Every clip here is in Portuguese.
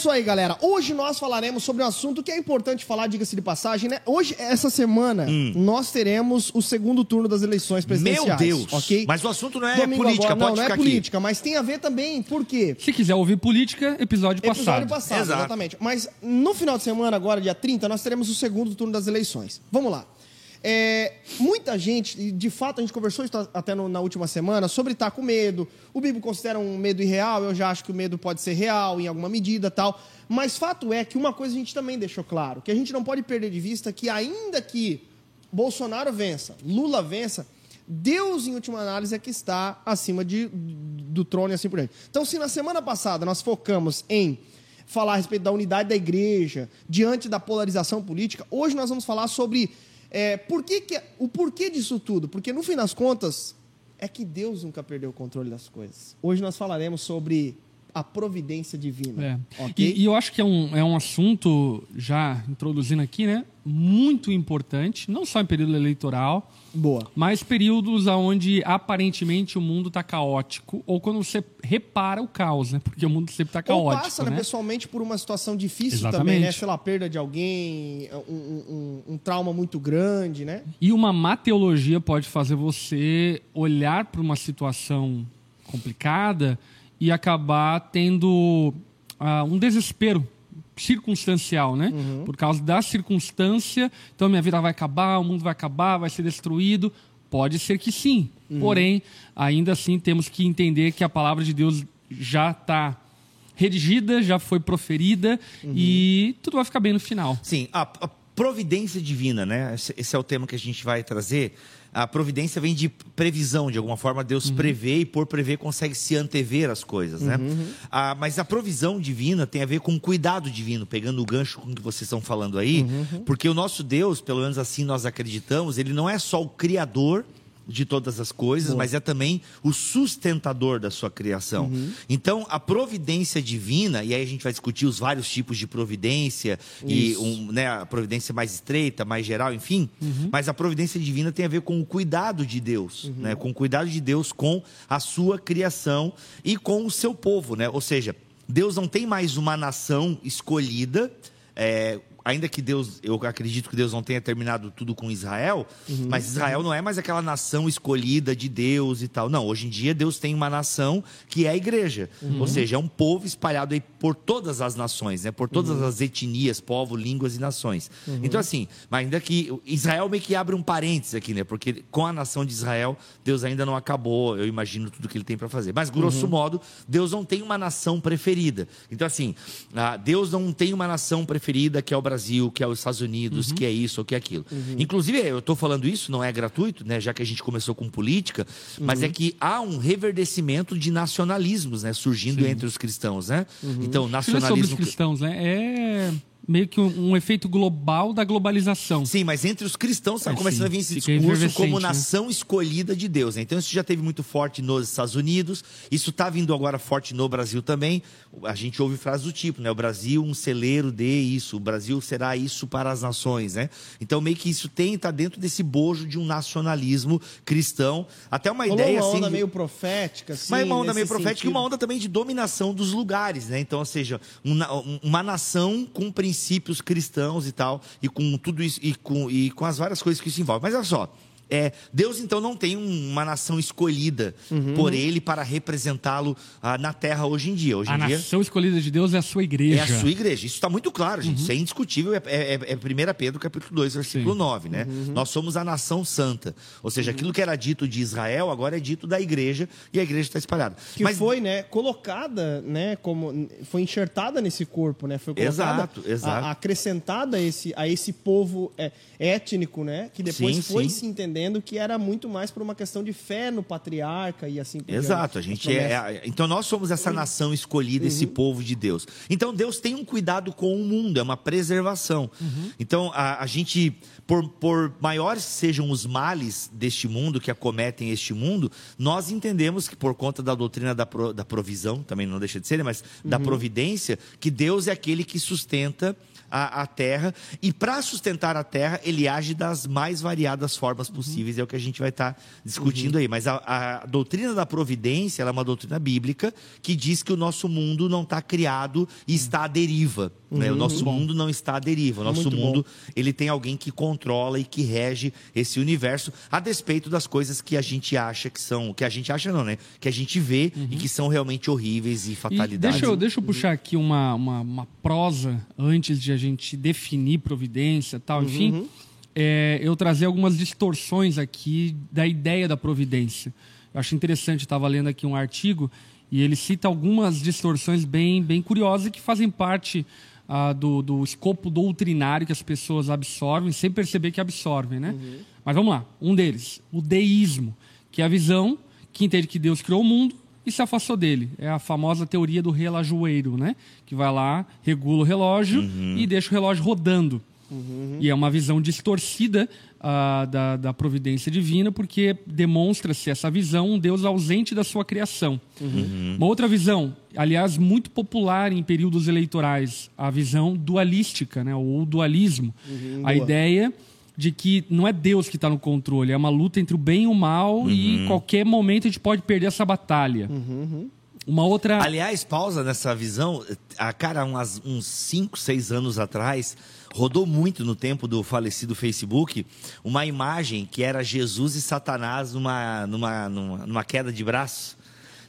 isso aí, galera. Hoje nós falaremos sobre um assunto que é importante falar, diga-se de passagem, né? Hoje, essa semana, nós teremos o segundo turno das eleições presidenciais. Hum. Meu Deus! ok? Mas o assunto não é Domingo política, agora, pode não, ficar não é aqui. política, mas tem a ver também, por quê? Se quiser ouvir política, episódio passado. Episódio passado, Exato. exatamente. Mas no final de semana, agora, dia 30, nós teremos o segundo turno das eleições. Vamos lá. É, muita gente, de fato a gente conversou isso até no- na última semana, sobre estar com medo. O Bibo considera um medo irreal, eu já acho que o medo pode ser real em alguma medida tal. Mas fato é que uma coisa a gente também deixou claro, que a gente não pode perder de vista que ainda que Bolsonaro vença, Lula vença, Deus, em última análise, é que está acima de, do trono e assim por diante. Então, se na semana passada nós focamos em falar a respeito da unidade da igreja diante da polarização política, hoje nós vamos falar sobre é, por que que- o porquê disso tudo. Porque, no fim das contas, é que Deus nunca perdeu o controle das coisas. Hoje nós falaremos sobre a providência divina. É. ok? E, e eu acho que é um, é um assunto, já introduzindo aqui, né? Muito importante, não só em período eleitoral, Boa. mas períodos onde aparentemente o mundo está caótico, ou quando você repara o caos, né? Porque o mundo sempre está Ou caótico. passa, né, né? pessoalmente, por uma situação difícil Exatamente. também, né? Sei lá, perda de alguém, um, um- um- um trauma muito grande, né? E uma má teologia pode fazer você olhar para uma situação complicada e acabar tendo ah, um desespero circunstancial, né? Por causa da circunstância, então minha vida vai acabar, o mundo vai acabar, vai ser destruído. Pode ser que sim. Porém, ainda assim temos que entender que a palavra de Deus já está redigida, já foi proferida e tudo vai ficar bem no final. Sim, a, a providência divina, né? Esse, esse é o tema que a gente vai trazer. A providência vem de previsão, de alguma forma Deus prevê e por prever consegue se antever as coisas, né? Ah, mas a provisão divina tem a ver com cuidado divino, pegando o gancho com o que vocês estão falando aí, porque o nosso Deus, pelo menos assim nós acreditamos, ele não é só o criador de todas as coisas, mas é também o sustentador da sua criação. Então, a providência divina, e aí a gente vai discutir os vários tipos de providência, e Isso. um, né, a providência mais estreita, mais geral, enfim, mas a providência divina tem a ver com o cuidado de Deus, né, com o cuidado de Deus com a sua criação e com o seu povo, né? Ou seja, Deus não tem mais uma nação escolhida, é, ainda que Deus, eu acredito que Deus não tenha terminado tudo com Israel, mas Israel não é mais aquela nação escolhida de Deus e tal. Não, hoje em dia Deus tem uma nação que é a igreja. Ou seja, é um povo espalhado aí por todas as nações, né? Por todas as etnias, povos, línguas e nações. Então assim, mas ainda que Israel meio que abre um parênteses aqui, né? Porque com a nação de Israel, Deus ainda não acabou, eu imagino tudo que ele tem para fazer. Mas grosso modo, Deus não tem uma nação preferida. Então assim, ah, Deus não tem uma nação preferida que é o Brasil, que é os Estados Unidos, que é isso ou que é aquilo. Inclusive, eu estou falando isso, não é gratuito, né? Já que a gente começou com política, mas é que há um reverdecimento de nacionalismos, né? Surgindo entre os cristãos, né? Então, Não é sobre os nacionalismo. cristãos, né? É meio que um, um efeito global da globalização. Sim, mas entre os cristãos está É, começando sim. a vir esse discurso como né? nação escolhida de Deus. né? Então isso já teve muito forte nos Estados Unidos, isso está vindo agora forte no Brasil também. A gente ouve frases do tipo, né? O Brasil um celeiro de isso, o Brasil será isso para as nações, né? Então meio que isso tem tá dentro desse bojo de um nacionalismo cristão, até uma Rolou ideia uma assim. onda meio profética, assim. mas uma onda meio profética e uma sentido. onda também de dominação dos lugares, né? Então, ou seja, uma, uma nação com princípios cristãos e tal, e com tudo isso, e com, e com as várias coisas que isso envolve. Mas olha só. É, Deus então não tem um- uma nação escolhida Uhum. por ele para representá-lo ah, na terra hoje em dia. Hoje A em dia nação escolhida de Deus é a sua igreja. é a sua igreja. Isso está muito claro, Uhum. gente. Isso é indiscutível. É, é, é 1 Pedro, capítulo 2, versículo Sim. 9, né? Uhum. Nós somos a nação santa. Ou seja, aquilo que era dito de Israel, agora é dito da igreja, e a igreja está espalhada. Que foi, né, colocada, né, como foi enxertada nesse corpo, né, foi colocada, Exato, exato. a- acrescentada a esse, a esse povo é, étnico, né, que depois Sim, foi sim. se entendendo que era muito mais por uma questão de fé no patriarca e assim por Exato, a gente é, é- Então nós somos essa nação escolhida, esse povo de Deus. Então Deus tem um cuidado com o mundo, é uma preservação. Então a, a gente, por, por maiores que sejam os males deste mundo, que acometem este mundo, nós entendemos que por conta da doutrina da, pro- da provisão, também não deixa de ser, né, mas da providência, que Deus é aquele que sustenta a, a terra, e para sustentar a terra, ele age das mais variadas formas possíveis. possíveis, é o que a gente vai estar tá discutindo aí. Mas a, a, doutrina da providência é uma doutrina bíblica que diz que o nosso mundo não está criado e está à deriva. Né? O nosso mundo não está à deriva. O nosso Muito mundo bom. ele tem alguém que controla e que rege esse universo, a despeito das coisas que a gente acha que são. Que a gente acha não, né? Que a gente vê e que são realmente horríveis e fatalidades. E deixa, eu, deixa eu puxar aqui uma, uma, uma, prosa antes de a gente definir providência tal, enfim. Uhum. É, eu trazer algumas distorções aqui da ideia da providência. Eu acho interessante, estava lendo aqui um artigo e ele cita algumas distorções bem, bem curiosas que fazem parte ah, do, do escopo doutrinário que as pessoas absorvem, sem perceber que absorvem, né? Uhum. Mas vamos lá, um deles, o deísmo, que é a visão que entende que Deus criou o mundo e se afastou dele. É a famosa teoria do relojoeiro, né? Que vai lá, regula o relógio uhum. e deixa o relógio rodando. Uhum. E é uma visão distorcida uh, da, da, providência divina, porque demonstra-se essa visão um Deus ausente da sua criação. Uhum. Uma outra visão, aliás, muito popular em períodos eleitorais, a visão dualística, né? ou dualismo. Uhum. A ideia de que não é Deus que está no controle, é uma luta entre o bem e o mal e em qualquer momento a gente pode perder essa batalha. Uma outra. Aliás, pausa nessa visão. A cara, uns 5, 6 anos atrás, rodou muito no tempo do falecido Facebook uma imagem que era Jesus e Satanás numa, numa, numa, numa queda de braço.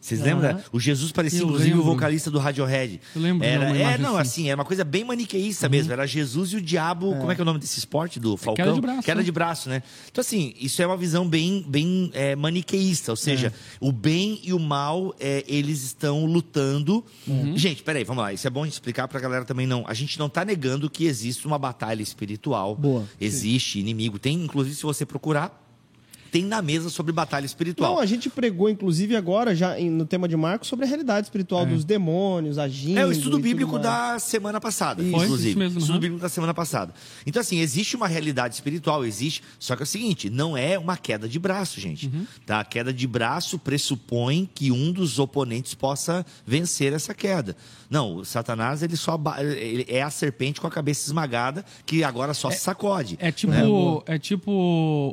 Vocês lembram? O Jesus parecia, eu inclusive, lembro. o vocalista do Radiohead. Eu lembro. Era, é, não, assim. assim, era uma coisa bem maniqueísta uhum. mesmo. Era Jesus e o diabo. É. Como é que é o nome desse esporte do Falcão? Queda de braço. Queda né? de braço, né? Então, assim, isso é uma visão bem, bem é, maniqueísta. Ou seja, é. o bem e o mal, é, eles estão lutando. Uhum. Gente, peraí, vamos lá. Isso é bom explicar pra galera também não. A gente não tá negando que existe uma batalha espiritual. Boa. Existe Sim. inimigo. Tem, inclusive, se você procurar, tem na mesa sobre batalha espiritual. Não, a gente pregou, inclusive, agora, já no tema de Marcos, sobre a realidade espiritual é. dos demônios, agindo. É o estudo bíblico da semana passada, isso. inclusive. Isso mesmo, estudo uhum. bíblico da semana passada. Então, assim, existe uma realidade espiritual, existe. Só que é o seguinte: não é uma queda de braço, gente. Uhum. Tá? A queda de braço pressupõe que um dos oponentes possa vencer essa queda. Não, o Satanás ele só ele é a serpente com a cabeça esmagada que agora só é, se sacode. É tipo, né? é tipo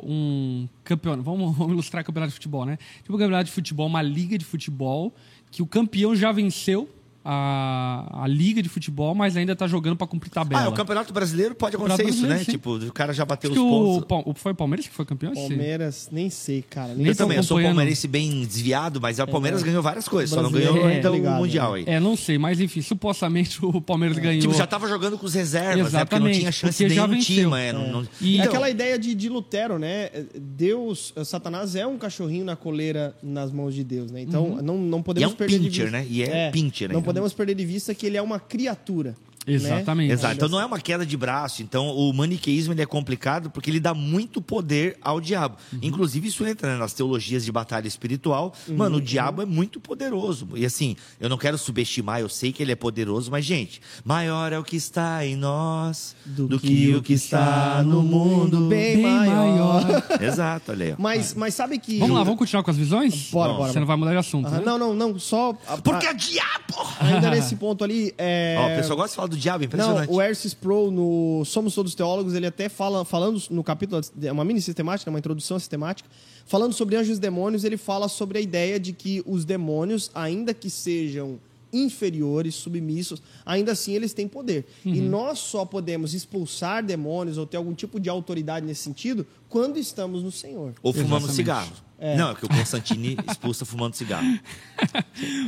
um campeonato. Vamos, vamos ilustrar campeonato de futebol, né? Tipo um campeonato de futebol, uma liga de futebol que o campeão já venceu a, a liga de futebol, mas ainda tá jogando para cumprir tabela. Ah, o Campeonato Brasileiro pode acontecer isso, né? Sim. Tipo, o cara já bateu Acho os pontos. O, foi o Palmeiras que foi campeão? Palmeiras, nem sei, cara. Nem eu também, eu sou palmeirense bem desviado, mas o Palmeiras é, ganhou várias coisas, só não ganhou é, ainda o Mundial aí. É, não sei, mas enfim, supostamente o Palmeiras é. ganhou. Tipo, já tava jogando com os reservas, Exatamente, né? Porque não tinha chance de nenhum time. É, não, não... E então, aquela ideia de, de Lutero, né? Deus, Satanás é um cachorrinho na coleira nas mãos de Deus, né? Então, uhum. não, não podemos e é um perder pincher, de vista. né? E é, é pincher, Não podemos perder de vista que ele é uma criatura. Exatamente. Né? Exato. Então não é uma queda de braço. Então o maniqueísmo ele é complicado porque ele dá muito poder ao diabo. Uhum. Inclusive isso entra né, nas teologias de batalha espiritual. Uhum. Mano, o diabo é muito poderoso. E assim, eu não quero subestimar, eu sei que ele é poderoso, mas gente, maior é o que está em nós do, do que, que, o que está no mundo. Bem, bem maior. maior. Exato, olha aí. Mas, mas sabe que. Vamos lá, vamos continuar com as visões? Bora, bora. Você não vai mudar de assunto. Né? Não, não, não. Só. Porque é diabo! Ainda nesse ponto ali. É... Ó, o pessoal gosta de falar do diabo, impressionante. Não, o Ercis Pro, no Somos Todos Teólogos, ele até fala, falando no capítulo, é uma mini sistemática, uma introdução sistemática, falando sobre anjos e demônios, ele fala sobre a ideia de que os demônios, ainda que sejam inferiores, submissos, ainda assim eles têm poder. Uhum. E nós só podemos expulsar demônios ou ter algum tipo de autoridade nesse sentido quando estamos no Senhor. Ou fumando Exatamente. cigarro. É. Não, é que o Constantine expulsa fumando cigarro.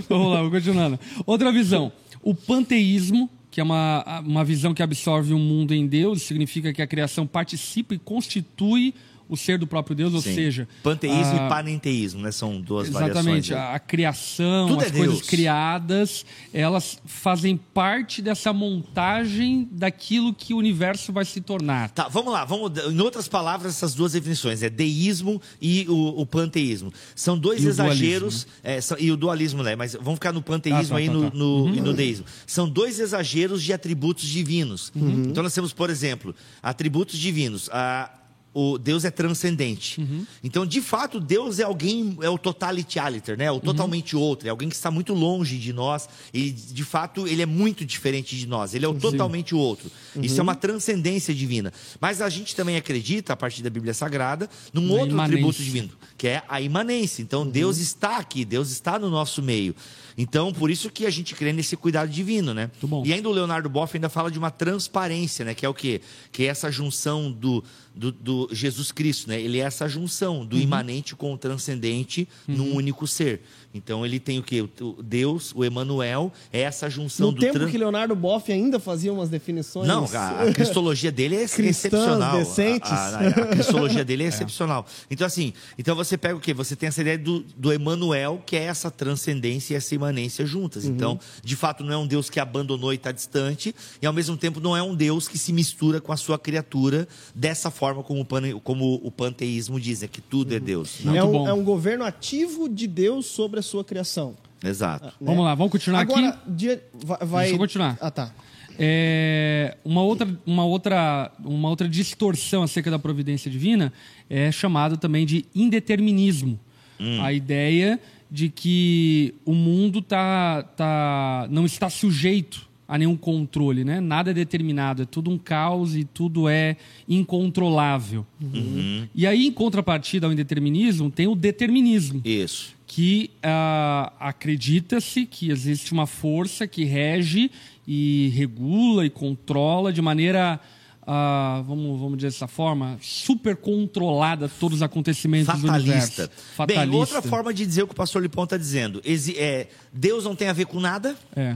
Vamos lá, vamos continuando. Outra visão. O panteísmo, que é uma, uma visão que absorve o um mundo em Deus, significa que a criação participa e constitui o ser do próprio Deus, ou seja... Panteísmo a... e panenteísmo, né? São duas exatamente, variações. Exatamente. A, a criação, Tudo as é coisas Deus. criadas, elas fazem parte dessa montagem daquilo que o universo vai se tornar. Tá, vamos lá. Vamos, em outras palavras, essas duas definições. É deísmo e o, o panteísmo. São dois e exageros... O dualismo, né? é, são, e o dualismo, né? Mas vamos ficar no panteísmo ah, tá, aí tá, no, tá. no, uhum. e no deísmo. São dois exageros de atributos divinos. Uhum. Então nós temos, por exemplo, atributos divinos. A o Deus é transcendente. Então, de fato, Deus é alguém, é o totality né? O totalmente outro, é alguém que está muito longe de nós e, de fato, ele é muito diferente de nós. Ele é o totalmente outro. Isso é uma transcendência divina. Mas a gente também acredita, a partir da Bíblia Sagrada, num Na outro imanência. atributo divino, que é a imanência. Então, Deus está aqui, Deus está no nosso meio. Então, por isso que a gente crê nesse cuidado divino, né? E ainda o Leonardo Boff ainda fala de uma transparência, né? Que é o quê? Que é essa junção do, do, do Jesus Cristo, né? Ele é essa junção do imanente com o transcendente num único ser. Então ele tem o quê? O- Deus, o Emanuel, é essa junção No do tempo tran- que Leonardo Boff ainda fazia umas definições. não, a, a cristologia dele é Cristãs excepcional. decentes. A, a- a cristologia dele é excepcional. Então, assim, então você pega o quê? Você tem essa ideia do, do Emanuel, que é essa transcendência e essa imanência juntas. Uhum. Então, de fato, não é um Deus que abandonou e está distante, e ao mesmo tempo não é um Deus que se mistura com a sua criatura dessa forma como o, pane- como o panteísmo diz, é que tudo é Deus. Muito é, um, bom. é um governo ativo de Deus sobre a sua criação. Exato. Vamos lá, vamos continuar Agora, aqui. dia- vai, vai- Deixa eu continuar. Ah, tá. É, uma, outra, uma, outra, uma outra distorção acerca da providência divina é chamada também de indeterminismo. A ideia de que o mundo tá, tá, não está sujeito a nenhum controle, né? Nada é determinado, é tudo um caos e tudo é incontrolável. E aí, em contrapartida ao indeterminismo, tem o determinismo Isso. Que ah, acredita-se que existe uma força que rege e regula e controla de maneira, ah, vamos, vamos dizer dessa forma, super controlada todos os acontecimentos do universo. Fatalista. Fatalista. Bem, outra forma de dizer o que o pastor Lipão está dizendo. É, Deus não tem a ver com nada, É,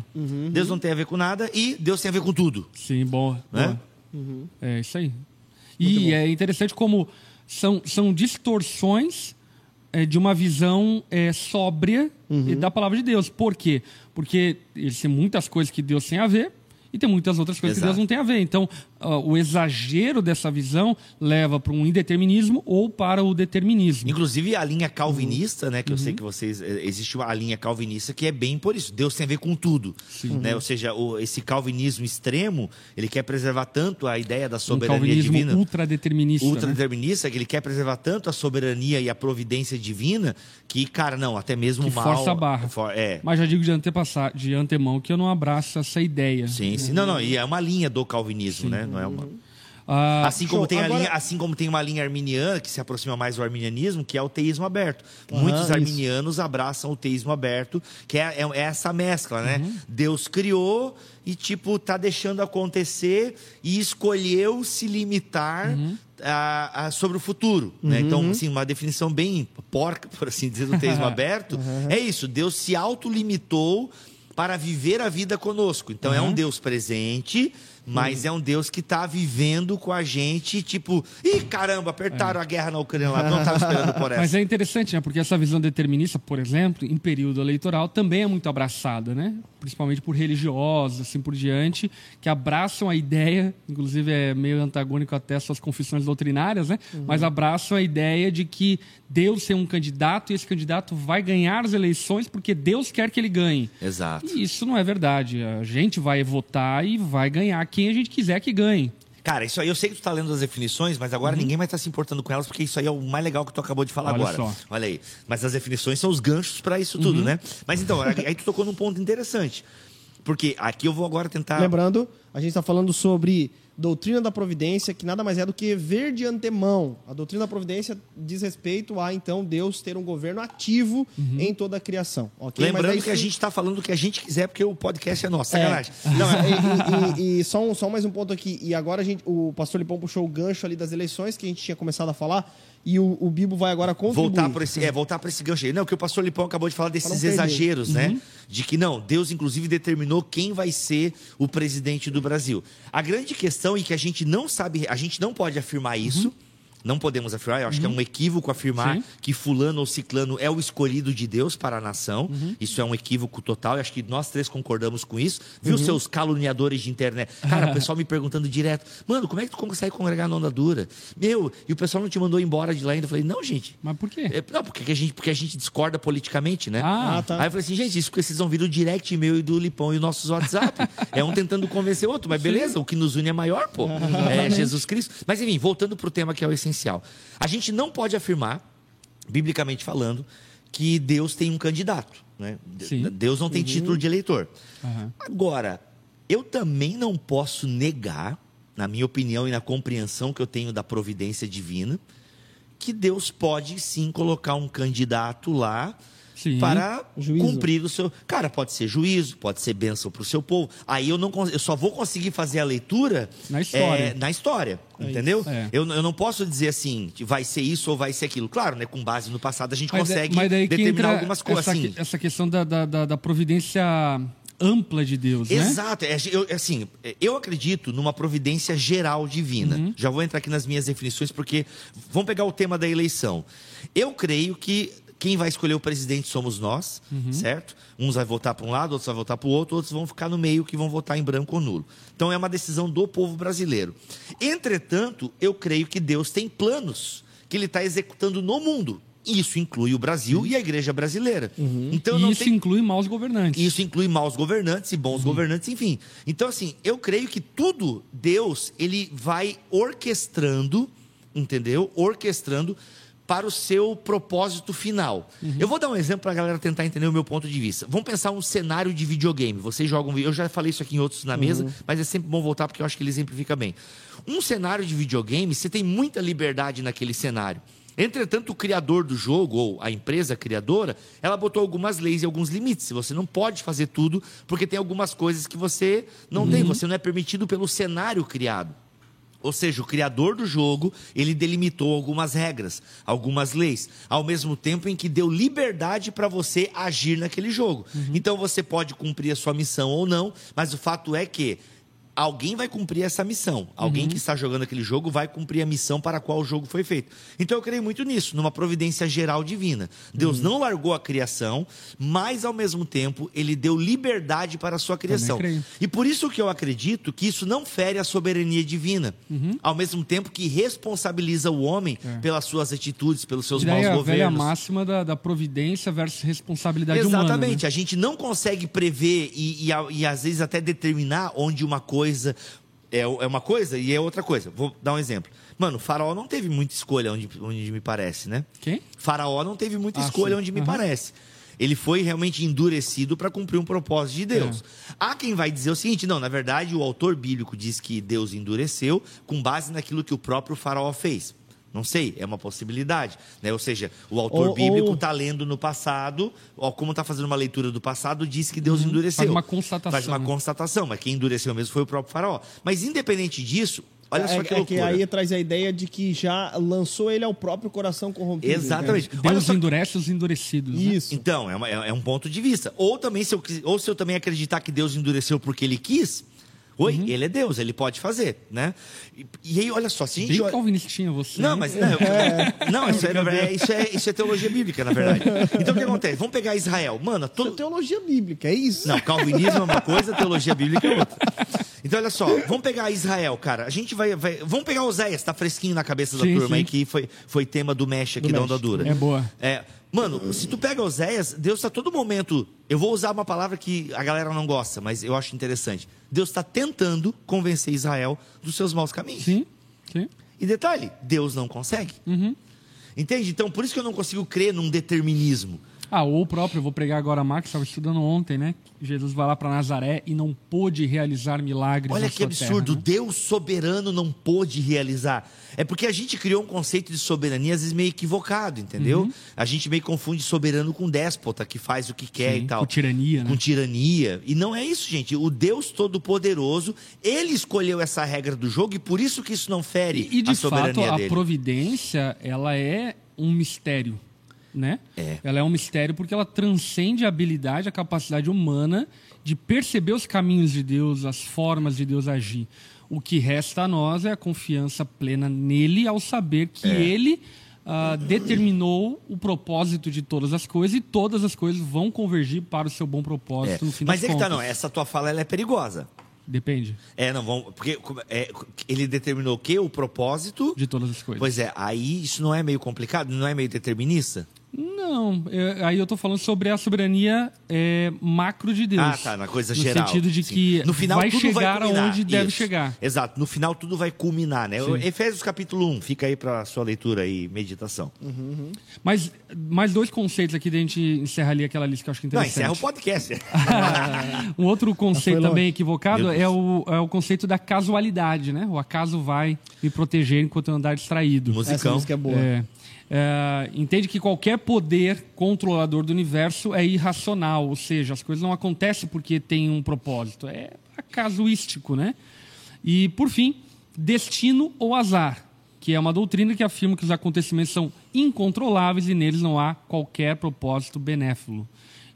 Deus não tem a ver com nada e Deus tem a ver com tudo. sim, boa. Né? boa. É isso aí. E é interessante como são, são distorções é, de uma visão é, sóbria e da palavra de Deus. Por quê? Porque existem muitas coisas que Deus tem a ver e tem muitas outras coisas que Exato. Deus não tem a ver. Então, ah, o exagero dessa visão leva para um indeterminismo ou para o determinismo. Inclusive a linha calvinista, né? Que eu sei que vocês. eh, Existe a linha calvinista que é bem por isso. Deus tem a ver com tudo. Né? Ou seja, o- esse calvinismo extremo, ele quer preservar tanto a ideia da Um soberania calvinismo divina. ultradeterminista. né? ultradeterminista, que ele quer preservar tanto a soberania e a providência divina, que, cara, não, até mesmo Que o mal. força a barra. for- é. Mas já digo de, antepassa- de antemão que eu não abraço essa ideia. Sim, sim. Não, não, e é uma linha do calvinismo, né? Não é uma. Ah, Assim como, show. tem a Agora- linha, assim como tem uma linha arminiana que se aproxima mais do arminianismo, que é o teísmo aberto. Muitos isso. arminianos abraçam o teísmo aberto, que é, é- é essa mescla, né? Uhum. Deus criou e, tipo, tá deixando acontecer e escolheu se limitar Uhum. a- a- sobre o futuro. Né? Então, assim, uma definição bem porca, por assim dizer, do teísmo aberto, Uhum. é isso. Deus se autolimitou para viver a vida conosco. Então, é um Deus presente, mas é um Deus que está vivendo com a gente, tipo, ih, caramba, apertaram a guerra na Ucrânia lá, não estava esperando por essa. Mas é interessante, né? Porque essa visão determinista, por exemplo, em período eleitoral, também é muito abraçada, né? Principalmente por religiosos, assim por diante, que abraçam a ideia, inclusive é meio antagônico até às suas confissões doutrinárias, né? Mas abraçam a ideia de que Deus tem um candidato e esse candidato vai ganhar as eleições porque Deus quer que ele ganhe. Exato. E isso não é verdade. A gente vai votar e vai ganhar quem a gente quiser que ganhe. Cara, isso aí eu sei que tu tá lendo as definições, mas agora ninguém vai estar se importando com elas, porque isso aí é o mais legal que tu acabou de falar Olha agora. só. Olha aí. Mas as definições são os ganchos para isso tudo, né? Mas então, aí tu tocou num ponto interessante. Porque aqui eu vou agora tentar. Lembrando, a gente está falando sobre doutrina da providência, que nada mais é do que ver de antemão. A doutrina da providência diz respeito a, então, Deus ter um governo ativo em toda a criação. ok? Lembrando que a gente está falando o que a gente quiser, porque o podcast é nosso. É. Sacanagem. Não, é, e, e- e só, um- só mais um ponto aqui. E agora a gente, o pastor Lipão puxou o gancho ali das eleições que a gente tinha começado a falar. E o, o Bibo vai agora contribuir. Voltar para esse, é, voltar para esse gancho aí. Não, que o pastor Lipão acabou de falar desses não perder. exageros, né? De que não, Deus inclusive determinou quem vai ser o presidente do Brasil. A grande questão e que a gente não sabe, a gente não pode afirmar isso. Não podemos afirmar, eu acho que é um equívoco afirmar Sim. que fulano ou ciclano é o escolhido de Deus para a nação. Isso é um equívoco total, e acho que nós três concordamos com isso. Viu seus caluniadores de internet? Cara, o pessoal me perguntando direto, mano, como é que tu consegue congregar na onda dura? Meu, e o pessoal não te mandou embora de lá ainda? Eu falei, não, gente, Mas por quê? é, não, porque a, gente, porque a gente discorda politicamente, né? Ah, Ah, tá. Aí eu falei assim, gente, isso porque vocês vão vir o direct meu e do Lipão e o nossos WhatsApp. é um tentando convencer o outro, mas beleza, o que nos une é maior, pô. É Jesus Cristo. Mas enfim, voltando pro tema que é o essencial. Essencial. A gente não pode afirmar, biblicamente falando, que Deus tem um candidato. Né? Sim. Deus não tem título de eleitor. Aham. Agora, eu também não posso negar, na minha opinião e na compreensão que eu tenho da providência divina, que Deus pode sim colocar um candidato lá Sim. para Juízo. cumprir o seu. Cara, pode ser juízo, pode ser bênção para o seu povo. Aí eu não eu só vou conseguir fazer a leitura Na história. é, na história, entendeu? isso. É. Eu, eu não posso dizer assim, que vai ser isso ou vai ser aquilo. Claro, né? Com base no passado a gente Mas, é- consegue mas daí que determinar algumas coisas. essa, Assim, que- essa questão da, da, da- da providência ampla de Deus, né? Exato. É, eu, assim, eu acredito numa providência geral divina. Uhum. Já vou entrar aqui nas minhas definições, porque vamos pegar o tema da eleição. Eu creio que quem vai escolher o presidente somos nós, Uhum. certo? Uns vai votar para um lado, outros vai votar para o outro, outros vão ficar no meio que vão votar em branco ou nulo. Então é uma decisão do povo brasileiro. Entretanto, eu creio que Deus tem planos que ele está executando no mundo. Isso inclui o Brasil e a igreja brasileira. Então e não isso tem inclui maus governantes. isso inclui maus governantes e bons governantes, enfim. Então, assim, eu creio que tudo, Deus, ele vai orquestrando, entendeu? Orquestrando para o seu propósito final. Eu vou dar um exemplo para a galera tentar entender o meu ponto de vista. Vamos pensar um cenário de videogame. Vocês jogam. Eu já falei isso aqui em outros na mesa, mas é sempre bom voltar porque eu acho que ele exemplifica bem. Um cenário de videogame, você tem muita liberdade naquele cenário. Entretanto, o criador do jogo, ou a empresa criadora, ela botou algumas leis e alguns limites. Você não pode fazer tudo, porque tem algumas coisas que você não tem, você não é permitido pelo cenário criado. Ou seja, o criador do jogo, ele delimitou algumas regras, algumas leis, ao mesmo tempo em que deu liberdade para você agir naquele jogo. Então você pode cumprir a sua missão ou não, mas o fato é que alguém vai cumprir essa missão. Alguém que está jogando aquele jogo vai cumprir a missão para a qual o jogo foi feito. Então eu creio muito nisso, numa providência geral divina. Deus não largou a criação, mas ao mesmo tempo ele deu liberdade para a sua criação. E por isso que eu acredito que isso não fere a soberania divina, ao mesmo tempo que responsabiliza o homem pelas suas atitudes, pelos seus E daí maus a velha governos. máxima da, da providência versus responsabilidade Exatamente. humana. né? A gente não consegue prever e, e, a- e às vezes até determinar onde uma coisa é, é uma coisa e é outra coisa. Vou dar um exemplo. Mano, o faraó não teve muita escolha onde, onde me parece, né? Quem? Faraó não teve muita Ah, escolha sim. onde me Aham. parece. Ele foi realmente endurecido para cumprir um propósito de Deus. É. Há quem vai dizer o seguinte: não, na verdade, o autor bíblico diz que Deus endureceu com base naquilo que o próprio Faraó fez. Não sei, é uma possibilidade. Né? Ou seja, o autor Ou- bíblico ou- está lendo no passado, ó, como está fazendo uma leitura do passado, diz que Deus endureceu. Uhum. Faz uma constatação, Faz uma né? constatação, mas quem endureceu mesmo foi o próprio Faraó. Mas independente disso, olha só é, que é loucura. aí traz a ideia de que já lançou ele ao próprio coração corrompido. Exatamente. entende? Olha Deus só- endurece os endurecidos. né? Isso. Então, é, uma- é- é um ponto de vista. Ou também, se eu, ou se eu também acreditar que Deus endureceu porque ele quis, oi, Uhum. ele é Deus, ele pode fazer, né? E, e aí, olha só, se a gente. Bem olha- calvinistinha você. Não, mas não, eu- não isso, é, verdade, isso, é, isso é teologia bíblica, na verdade. Então o que acontece? Vamos pegar Israel. Mano, Isso é todo, teologia bíblica, é isso? não, calvinismo é uma coisa, teologia bíblica é outra. Então, olha só, vamos pegar Israel, cara. A gente vai. vai- vamos pegar Oséias, tá fresquinho na cabeça da Sim, turma aí, sim. que foi, foi tema do Mesh aqui Do da. Onda Dura. É boa. É, mano, se tu pega Oséias, Deus está todo momento. Eu vou usar uma palavra que a galera não gosta, mas eu acho interessante. Deus está tentando convencer Israel dos seus maus caminhos. Sim, sim. E detalhe, Deus não consegue. Uhum. Entende? Então, por isso que eu não consigo crer num determinismo. Ah, ou o próprio, eu vou pregar agora a Marcos, estava estudando ontem, né? Jesus vai lá para Nazaré e não pôde realizar milagres Olha que absurdo, terra, né? Deus soberano não pôde realizar. É porque a gente criou um conceito de soberania às vezes meio equivocado, entendeu? Uhum. A gente meio confunde soberano com déspota, que faz o que quer Sim, e tal. com tirania, né? Com tirania. E não é isso, gente. O Deus Todo-Poderoso, ele escolheu essa regra do jogo e por isso que isso não fere E, e a de soberania fato, a dele. providência, ela é um mistério, né? É. Ela é um mistério porque ela transcende a habilidade, a capacidade humana de perceber os caminhos de Deus, as formas de Deus agir. O que resta a nós é a confiança plena nele ao saber que É. ele ah, determinou o propósito de todas as coisas e todas as coisas vão convergir para o seu bom É. propósito no fim Mas das é que tá, contas. não. Essa tua fala ela é perigosa. Depende É, não, vamos. Porque é, ele determinou o quê? O propósito. de todas as coisas. Pois é, aí isso não é meio complicado? Não é meio determinista? Não, é, aí eu tô falando sobre a soberania é, macro de Deus. Ah, tá, na coisa no geral. No sentido de sim. que no final, vai tudo chegar vai aonde deve Isso. chegar. Exato, no final tudo vai culminar, né? Sim. Efésios capítulo 1, fica aí para sua leitura e meditação. Mas mais dois conceitos aqui, da gente encerrar ali aquela lista que eu acho que é Não, interessante. encerra o podcast. um outro conceito também equivocado é o, é o conceito da casualidade, né? O acaso vai me proteger enquanto eu andar distraído. Essa Musicão. música é boa. É, é, entende que qualquer poder controlador do universo é irracional, ou seja, as coisas não acontecem porque tem um propósito, é casuístico, né? E por fim, destino ou azar, que é uma doutrina que afirma que os acontecimentos são incontroláveis e neles não há qualquer propósito benéfilo.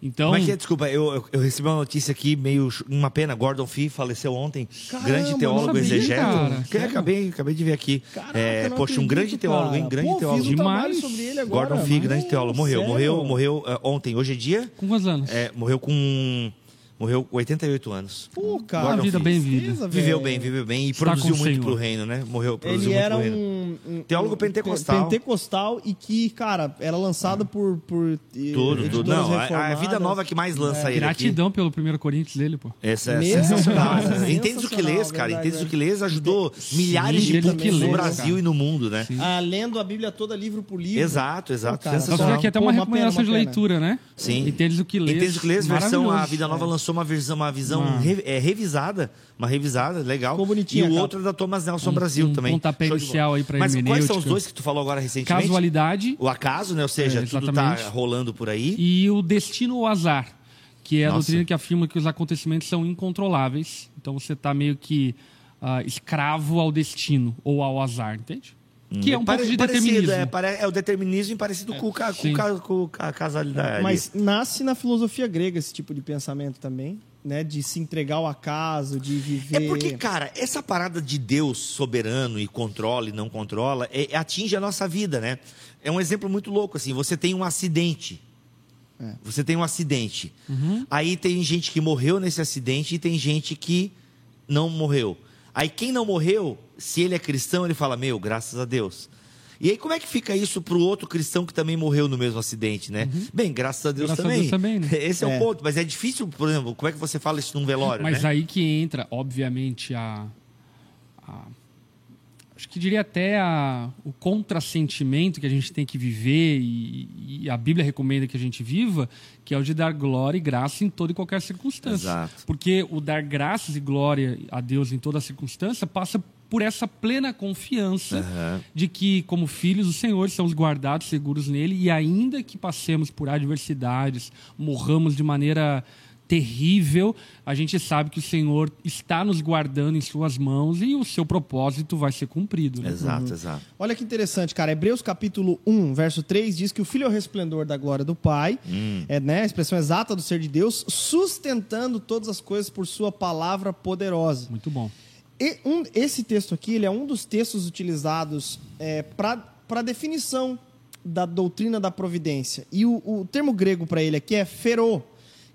Então, Como é que é? Desculpa, eu, eu- eu recebi uma notícia aqui, meio uma pena. Gordon Fee faleceu ontem. Caramba, grande teólogo sabia, cara. Que acabei, acabei de ver aqui. Caraca, É, poxa, um acredito, grande teólogo, hein? Grande Pô, teólogo. Um Demais. sobre ele agora. Gordon Fee, mas- grande teólogo. Morreu, Sério? morreu, morreu é, ontem. Hoje é dia? com quantos anos? É, morreu com. Morreu com 88 anos. Pô, cara. Uma vida Fee. bem. Tristeza, Viveu bem, viveu bem e Está produziu muito pro reino, né? Morreu, produziu Ele muito pro reino. um, um- Teólogo um- pentecostal. pentecostal e que, cara, era lançado por. por Tudo, tudo. Não, a, a vida nova que mais lança ele aqui. Gratidão pelo primeiro Corinthians dele, pô. Essa é sensacional. Sensacional, Entendes o que lês, cara. verdade, Entendes é. o que lês ajudou milhares de ele públicos no Brasil cara. e no mundo, né? Ah, lendo a Bíblia toda, livro por livro. Exato, exato. Pô, cara, Nós aqui até Pô, uma recomendação de leitura, né? Sim. Entendes o que lês. Entendes o que lês? Versão A. Vida Nova lançou uma versão, uma visão é, revisada. Uma revisada, legal. Ficou bonitinha e o outro é da Thomas Nelson Um- Brasil um também. pontapé Show de inicial aí pra Mas quais são os dois que tu falou agora recentemente? Casualidade O acaso, né? Ou seja, É, tudo tá rolando por aí. e o destino ou azar, que é a Nossa. doutrina que afirma que os acontecimentos são incontroláveis. Então você está meio que ah, escravo ao destino ou ao azar, entende? Que é um Pare- pouco de determinismo. É, é o determinismo parecido com, o ca- com, ca- com a casualidade. Mas nasce na filosofia grega esse tipo de pensamento também, né? De se entregar ao acaso, de viver. É porque, cara, essa parada de Deus soberano e controla e não controla é- atinge a nossa vida, né? É um exemplo muito louco, assim. Você tem um acidente. É. Você tem um acidente. Uhum. Aí tem gente que morreu nesse acidente e tem gente que não morreu. Aí quem não morreu, se ele é cristão, ele fala, meu, graças a Deus. E aí como é que fica isso pro outro cristão que também morreu no mesmo acidente, né? Bem, graças a Deus Uhum. Graças a também. Deus também, né? Esse é, É. o ponto. Mas é difícil, por exemplo, como é que você fala isso num velório, Mas né? aí que entra, obviamente, a, a- acho que diria até a, o contrassentimento que a gente tem que viver e, e a Bíblia recomenda que a gente viva, que é o de dar glória e graça em toda e qualquer circunstância. Exato. Porque o dar graças e glória a Deus em toda circunstância passa por essa plena confiança Aham. de que, como filhos do Senhor, estamos guardados, seguros nele, e ainda que passemos por adversidades, morramos de maneira terrível, a gente sabe que o Senhor está nos guardando em suas mãos e o seu propósito vai ser cumprido. Né? Exato, exato. Olha que interessante, cara. Hebreus capítulo 1, verso 3 diz que o Filho é o resplendor da glória do Pai, Hum. é né, a expressão exata do ser de Deus, sustentando todas as coisas por sua palavra poderosa. Muito bom. E um- esse texto aqui ele é um dos textos utilizados é, para definição da doutrina da providência. E o, o termo grego para ele aqui é ferô,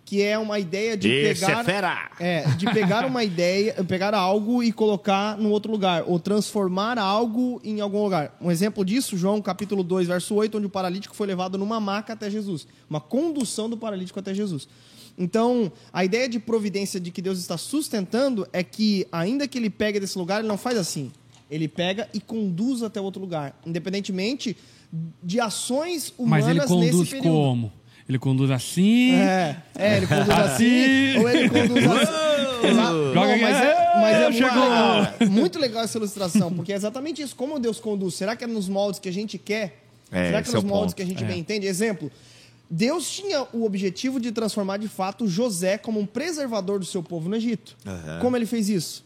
que é uma ideia de Esse pegar é fera! é, de pegar uma ideia, pegar algo e colocar num outro lugar, ou transformar algo em algum lugar. Um exemplo disso, João capítulo 2, verso 8, onde o paralítico foi levado numa maca até Jesus. Uma condução do paralítico até Jesus. Então, a ideia de providência de que Deus está sustentando é que, ainda que ele pegue desse lugar, ele não faz assim. Ele pega e conduz até outro lugar, independentemente de ações humanas Mas ele conduz nesse período. como? Ele conduz assim. É, é, ele conduz assim, Assim. ou ele conduz assim. Exato. Não, Joga mas é, mas é Chegou. uma- muito legal essa ilustração, porque é exatamente isso. Como Deus conduz? Será que é nos moldes que a gente quer? É, Será que é nos moldes ponto. que a gente É. bem entende? Exemplo, Deus tinha o objetivo de transformar de fato José como um preservador do seu povo no Egito. Aham. Como ele fez isso?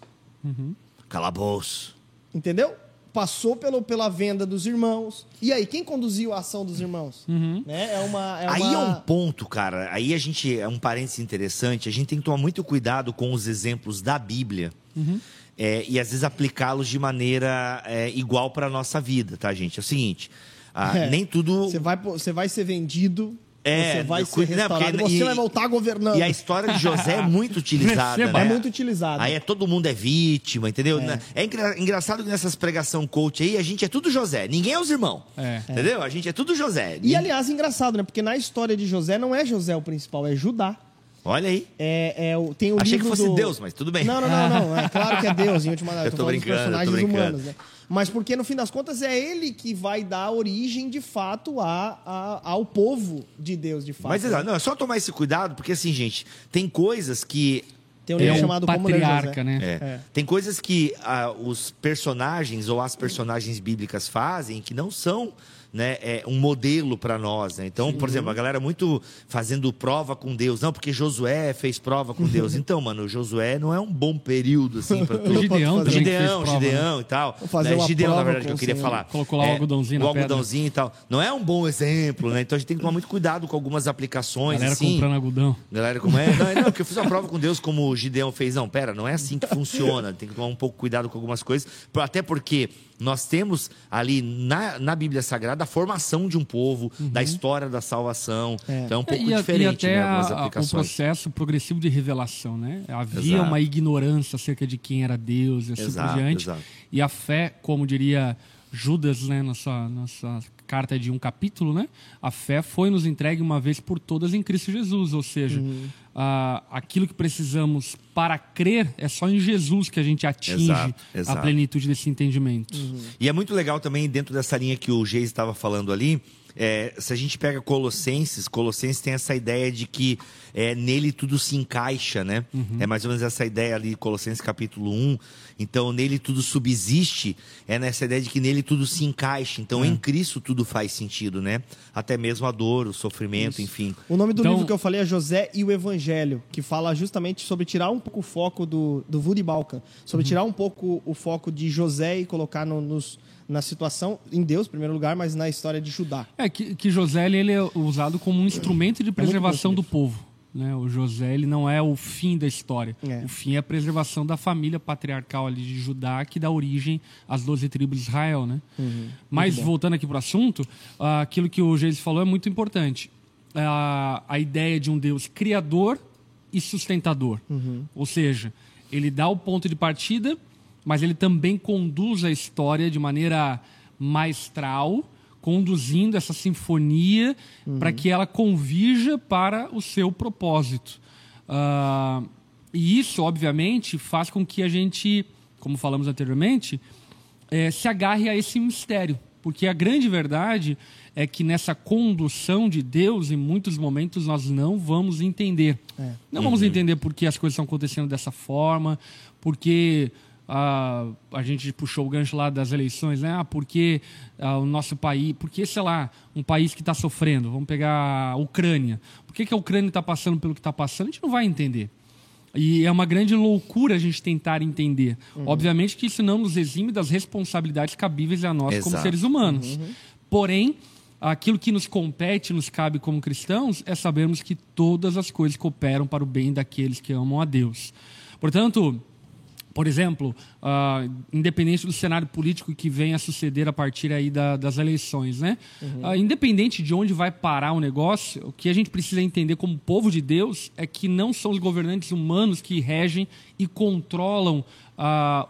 Calabouço. Entendeu? Passou pelo, pela venda dos irmãos. E aí, quem conduziu a ação dos irmãos? Né? É uma. É Aí uma... é um ponto, cara. Aí a gente é um parênteses interessante. A gente tem que tomar muito cuidado com os exemplos da Bíblia é, e às vezes aplicá-los de maneira é, igual para nossa vida, tá, gente? É o seguinte: ah, É. nem tudo Você vai, você vai ser vendido. É, você vai ser cuido- não, restaurado, porque- você e- vai voltar governando. E a história de José é muito utilizada. Né? É muito utilizada. Aí é todo mundo é vítima, entendeu? É, engra- engraçado que nessas pregação coach aí, a gente é tudo José. Ninguém é os irmãos. É. Entendeu? A gente é tudo José. E aliás, engraçado, né? Porque na história de José não é José o principal, é Judá. Olha aí. É, é tem o Achei que fosse do- Deus, mas tudo bem. Não, não, não, não. É claro que é Deus, em última análise. Eu tô falando dos brincando, eu tô personagens brincando. humanos, né? Mas porque, no fim das contas, é ele que vai dar origem, de fato, a, a- ao povo de Deus, de fato. Mas né? exato, não, é só tomar esse cuidado, porque assim, gente, tem coisas que. Tem um É livro um chamado patriarca, José. né? é, É. Tem coisas que ah, os personagens ou as personagens bíblicas fazem que não são né, é, um modelo para nós. Né? Então, por exemplo, a galera muito fazendo prova com Deus. Não, porque Josué fez prova com Deus. Então, mano, Josué não é um bom período assim para O tu. Gideão fez Gideão, prova, né? Gideão e tal. Vou fazer Né, Gideão, na verdade, que eu o queria Senhor. falar. Colocou lá o algodãozinho o na pedra. algodãozinho e tal. Não é um bom exemplo, né? Então a gente tem que tomar muito cuidado com algumas aplicações. Galera assim. comprando algodão. Galera, como é? Não, não, porque eu fiz uma prova com Deus como o Gideão fez. Não, pera, não é assim que funciona. Tem que tomar um pouco cuidado com algumas coisas. Até porque nós temos ali na, na Bíblia Sagrada a formação de um povo, da história da salvação. É. Então é um pouco e, diferente, e até né? Algumas a- a- o aplicações. processo progressivo de revelação, né? Havia Exato. uma ignorância acerca de quem era Deus e assim Exato, por diante. exato. E a fé, como diria Judas, né, nossa, nossa carta de um capítulo, né? A fé foi nos entregue uma vez por todas em Cristo Jesus, ou seja, Uhum. ah, aquilo que precisamos para crer é só em Jesus que a gente atinge Exato, a exato. plenitude desse entendimento. E é muito legal também, dentro dessa linha que o Geis estava falando ali, é, se a gente pega Colossenses, Colossenses tem essa ideia de que é, nele tudo se encaixa, né? É mais ou menos essa ideia ali, Colossenses capítulo 1. Então, nele tudo subsiste, é nessa ideia de que nele tudo se encaixa. Então, em Cristo tudo faz sentido, né? Até mesmo a dor, o sofrimento, enfim. O nome do Então- livro que eu falei é José e o Evangelho, que fala justamente sobre tirar um pouco o foco do, do Woody Balkan, sobre Uhum. tirar um pouco o foco de José e colocar no- nos, na situação, em Deus, em primeiro lugar, mas na história de Judá. É que, que José ele, é usado como um instrumento de preservação bom do povo. Né? O José ele não é o fim da história. É. O fim é a preservação da família patriarcal ali de Judá, que dá origem às 12 tribos de Israel. Né? Mas voltando aqui para o assunto, ah, aquilo que o Geis falou é muito importante. Ah, a ideia de um Deus criador e sustentador. Ou seja, ele dá o ponto de partida, mas ele também conduz a história de maneira maestral, conduzindo essa sinfonia para que ela convija para o seu propósito. Ah, e isso, obviamente, faz com que a gente, como falamos anteriormente, eh, se agarre a esse mistério. Porque a grande verdade é que nessa condução de Deus, em muitos momentos, nós não vamos entender. Não vamos entender por que as coisas estão acontecendo dessa forma, porque ah, a gente puxou o gancho lá das eleições, né? Ah, porque ah, o nosso país, porque, sei lá, um país que está sofrendo, vamos pegar a Ucrânia. Por que, que a Ucrânia está passando pelo que está passando? A gente não vai entender. E é uma grande loucura a gente tentar entender. Obviamente que isso não nos exime das responsabilidades cabíveis a nós como Exato. seres humanos. Porém, aquilo que nos compete, nos cabe como cristãos, é sabermos que todas as coisas cooperam para o bem daqueles que amam a Deus. Portanto, por exemplo, ah, independente do cenário político que venha a suceder a partir aí da- das eleições, né? Ah, independente de onde vai parar o negócio, o que a gente precisa entender como povo de Deus é que não são os governantes humanos que regem e controlam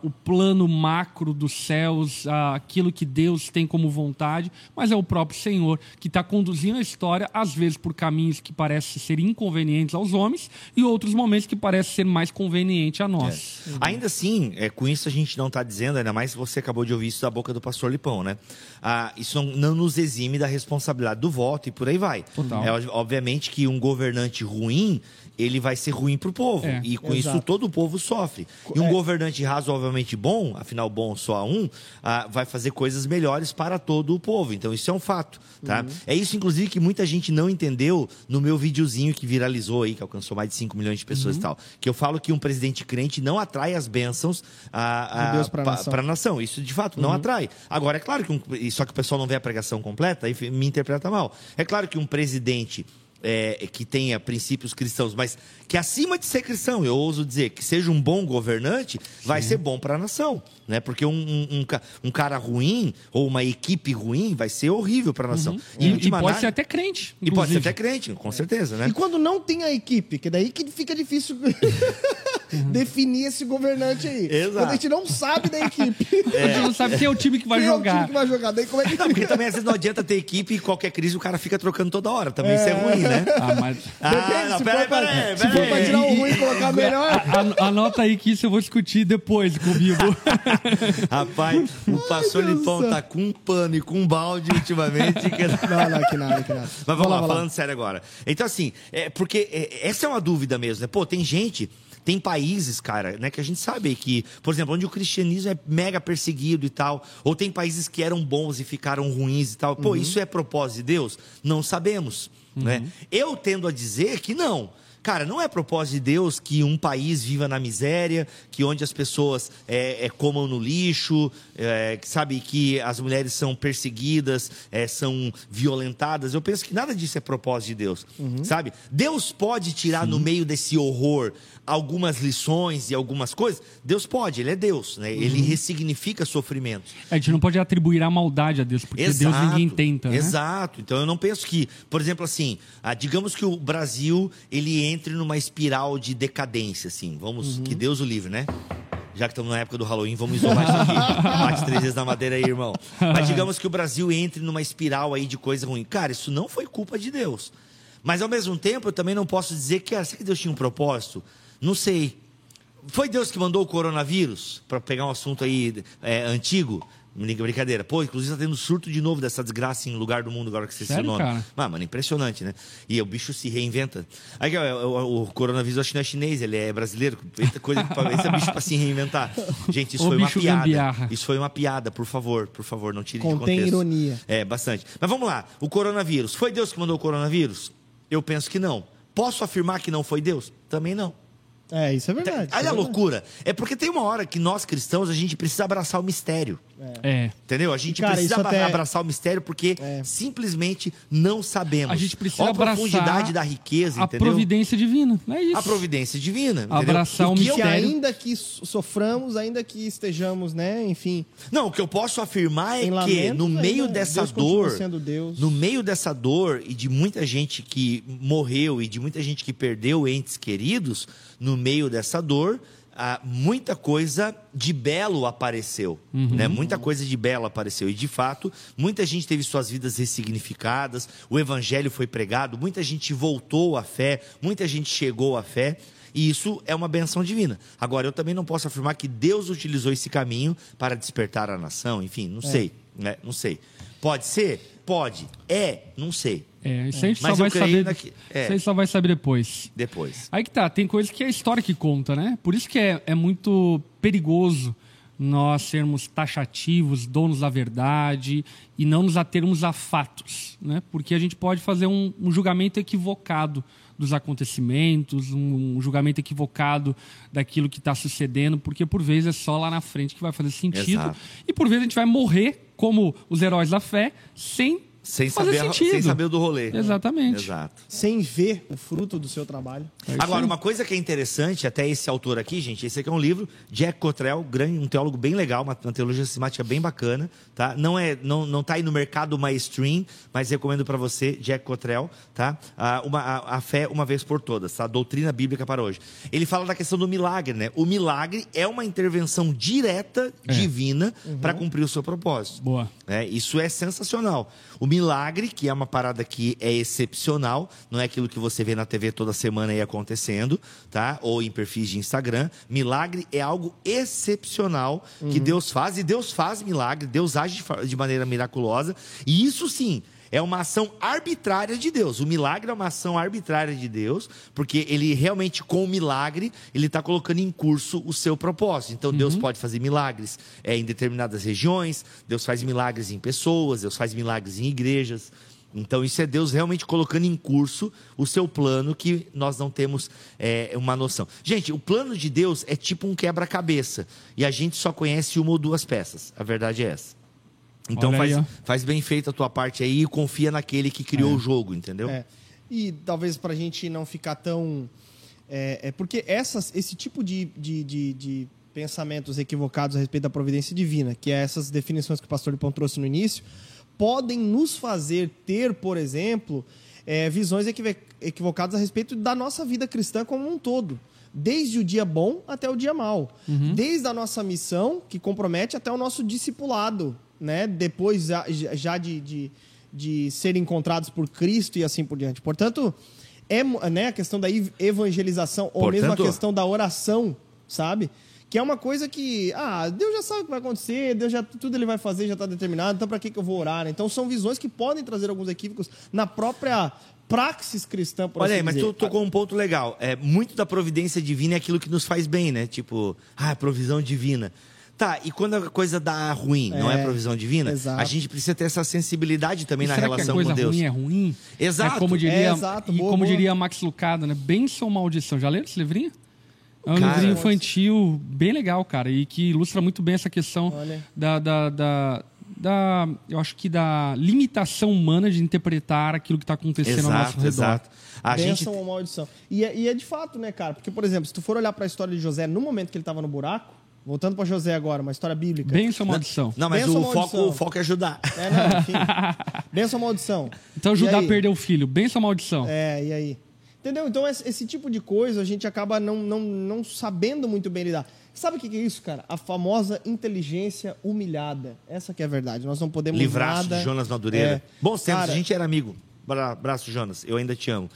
o plano macro dos céus, aquilo que Deus tem como vontade, mas é o próprio Senhor que está conduzindo a história, às vezes por caminhos que parecem ser inconvenientes aos homens e outros momentos que parecem ser mais convenientes a nós. Ainda assim, é, com isso a gente não está dizendo, ainda mais você acabou de ouvir isso da boca do pastor Lipão, né? Ah, isso não, não nos exime da responsabilidade do voto e por aí vai. Total. É, ob- obviamente que um governante ruim, ele vai ser ruim para o povo. É, e com exato. isso todo o povo sofre. E um É. governante razoavelmente bom, afinal bom só há um, ah, vai fazer coisas melhores para todo o povo. Então isso é um fato. Tá? Uhum. É isso, inclusive, que muita gente não entendeu no meu videozinho que viralizou aí, que alcançou mais de 5 milhões de pessoas Uhum. e tal. Que eu falo que um presidente crente não atrai as bênçãos para a nação. Isso de fato Uhum. não atrai. Agora, é claro que um, e só que o pessoal não vê a pregação completa, aí me interpreta mal. É claro que um presidente é, que tenha princípios cristãos, mas que acima de ser cristão, eu ouso dizer, que seja um bom governante, vai ser bom para a nação. Né? Porque um, um, um, cara ruim ou uma equipe ruim vai ser horrível para a nação. Uhum. E, e, pode ser até crente. E pode ser até crente, com certeza. Né? E quando não tem a equipe, que daí que fica difícil uhum. definir esse governante aí. Exato. Quando a gente não sabe da equipe. É. A gente não sabe quem é o time que vai quem jogar. É o time que vai jogar. Daí como é que... Não, porque também às vezes não adianta ter equipe e qualquer crise o cara fica trocando toda hora. Também é... isso é ruim, né? Ah, mas... Ah, Depende, não, se, pera, for pra, pera, se for pra tirar o ruim e colocar melhor... Anota aí que isso eu vou discutir depois comigo. Rapaz, o pastor Lipão tá com um pano e com um balde ultimamente. Que... Não, não, que nada, que nada. Mas vamos lá, lá, falando lá. sério agora. Então, assim, é, porque é, essa é uma dúvida mesmo, né? Pô, tem gente tem países, cara, né, que a gente sabe que, por exemplo, onde o cristianismo é mega perseguido e tal, ou tem países que eram bons e ficaram ruins e tal. Pô, uhum. isso é propósito de Deus? Não sabemos, uhum. né? Eu tendo a dizer que não. Cara, não é propósito de Deus que um país viva na miséria, que onde as pessoas é, é, comam no lixo, é, sabe, que as mulheres são perseguidas, é, são violentadas. Eu penso que nada disso é propósito de Deus, uhum. sabe? Deus pode tirar Sim. no meio desse horror algumas lições e algumas coisas. Deus pode, Ele é Deus, né? Ele uhum. ressignifica sofrimentos. A gente não pode atribuir a maldade a Deus, porque exato, Deus ninguém tenta. Né? Exato. Então eu não penso que, por exemplo, assim, ah, digamos que o Brasil ele entra entre numa espiral de decadência, assim. Vamos, uhum. que Deus o livre, né? Já que estamos na época do Halloween, vamos isolar isso aqui. Bate três vezes na madeira aí, irmão. Mas digamos que o Brasil entre numa espiral aí de coisa ruim. Cara, isso não foi culpa de Deus. Mas ao mesmo tempo, eu também não posso dizer que, ah, será que Deus tinha um propósito? Não sei. Foi Deus que mandou o coronavírus? Para pegar um assunto aí é, antigo. Brincadeira. Pô, inclusive tá tendo surto de novo dessa desgraça em lugar do mundo agora que você se nome. Cara? Ah, mano, impressionante, né? E o bicho se reinventa. Aí, o, o, o coronavírus acho que não é chinês, ele é brasileiro. Eita coisa, esse é bicho pra se reinventar. Gente, isso o foi uma piada. Gambiarra. Isso foi uma piada, por favor, por favor, não tire Contém de contexto. ironia. É, bastante. Mas vamos lá. O coronavírus. Foi Deus que mandou o coronavírus? Eu penso que não. Posso afirmar que não foi Deus? Também não. É, isso é verdade. Olha é a loucura. É porque tem uma hora que nós cristãos a gente precisa abraçar o mistério. É. Entendeu? A gente Cara, precisa até... abraçar o mistério porque é. simplesmente não sabemos. A gente precisa Olha abraçar a profundidade da riqueza, a entendeu? providência divina. É isso. A providência divina. Abraçar o, o mistério. ainda que soframos, ainda que estejamos, né, enfim. Não, o que eu posso afirmar é que no meio dessa Deus dor, sendo Deus. no meio dessa dor e de muita gente que morreu e de muita gente que perdeu entes queridos, no meio dessa dor, ah, muita coisa de belo apareceu, uhum. né? Muita coisa de belo apareceu e de fato muita gente teve suas vidas ressignificadas. O evangelho foi pregado, muita gente voltou à fé, muita gente chegou à fé. E isso é uma benção divina. Agora, eu também não posso afirmar que Deus utilizou esse caminho para despertar a nação. Enfim, não é. sei. Né? Não sei. Pode ser? Pode. É? Não sei. É, isso a gente só vai saber. É. Isso aí só vai saber depois. Depois. Aí que tá, tem coisa que é a história que conta, né? Por isso que é, é muito perigoso nós sermos taxativos, donos da verdade e não nos atermos a fatos, né? Porque a gente pode fazer um, um julgamento equivocado dos acontecimentos, um, um julgamento equivocado daquilo que está sucedendo, porque por vezes é só lá na frente que vai fazer sentido Exato. e por vezes a gente vai morrer como os heróis da fé sem sem saber, sentido. sem saber do rolê. Exatamente. Exato. Sem ver o fruto do seu trabalho. É Agora, uma coisa que é interessante, até esse autor aqui, gente, esse aqui é um livro, Jack Cottrell, um teólogo bem legal, uma, uma teologia sistemática bem bacana, tá? Não é, não, não tá aí no mercado mainstream, mas recomendo para você, Jack Cottrell, tá? Ah, uma, a, a, fé uma vez por todas, tá? A doutrina bíblica para hoje. Ele fala da questão do milagre, né? O milagre é uma intervenção direta, é. divina, uhum. para cumprir o seu propósito. Boa. É, isso é sensacional. O milagre, que é uma parada que é excepcional, não é aquilo que você vê na TV toda semana aí acontecendo, tá? Ou em perfis de Instagram. Milagre é algo excepcional uhum. que Deus faz, e Deus faz milagre, Deus age de maneira miraculosa, e isso sim é uma ação arbitrária de Deus. O milagre é uma ação arbitrária de Deus, porque ele realmente, com o milagre, ele está colocando em curso o seu propósito. Então, Deus uhum. pode fazer milagres é, em determinadas regiões, Deus faz milagres em pessoas, Deus faz milagres em igrejas. Então, isso é Deus realmente colocando em curso o seu plano que nós não temos é, uma noção. Gente, o plano de Deus é tipo um quebra-cabeça. E a gente só conhece uma ou duas peças. A verdade é essa. Então faz, faz bem feito a tua parte aí e confia naquele que criou é. o jogo, entendeu? É. e talvez para a gente não ficar tão. É, é porque essas, esse tipo de, de, de, de pensamentos equivocados a respeito da providência divina, que é essas definições que o pastor Lipão trouxe no início, podem nos fazer ter, por exemplo, é, visões equivocadas a respeito da nossa vida cristã como um todo. Desde o dia bom até o dia mal. Uhum. Desde a nossa missão, que compromete, até o nosso discipulado. Né? Depois já, de, de, de serem encontrados por Cristo e assim por diante. Portanto, é né, a questão da evangelização, ou Portanto... mesmo a questão da oração, sabe? Que é uma coisa que, ah, Deus já sabe o que vai acontecer, Deus já tudo ele vai fazer já está determinado, então para que, que eu vou orar? Então são visões que podem trazer alguns equívocos na própria praxis cristã, por Olha assim aí, mas tu tocou um ponto legal. É, muito da providência divina é aquilo que nos faz bem, né? Tipo, ah, provisão divina. Tá, e quando a coisa dá ruim, é, não é provisão divina, exato. a gente precisa ter essa sensibilidade também e na relação com Deus. que a coisa ruim é ruim? Exato. É como diria, é, exato. Boa, e como boa. diria Max Lucado, né? Bênção ou maldição. Já leram esse livrinho? É um cara, livrinho infantil bem legal, cara, e que ilustra muito bem essa questão da, da, da, da, eu acho que da limitação humana de interpretar aquilo que está acontecendo exato, ao nosso redor. Exato. A Benção gente... ou maldição. E é, e é de fato, né, cara? Porque, por exemplo, se tu for olhar para a história de José no momento que ele estava no buraco, Voltando para José agora, uma história bíblica. Benção ou maldição? Não, mas o foco, o foco é ajudar. É, não, enfim. Benção ou maldição? Então Judá perdeu o filho. Benção ou maldição? É, e aí? Entendeu? Então, esse tipo de coisa a gente acaba não, não, não sabendo muito bem lidar. Sabe o que é isso, cara? A famosa inteligência humilhada. Essa que é a verdade. Nós não podemos Livrar-se de Jonas Madureira. É. Bons tempos, cara, a gente era amigo. Abraço, Jonas. Eu ainda te amo.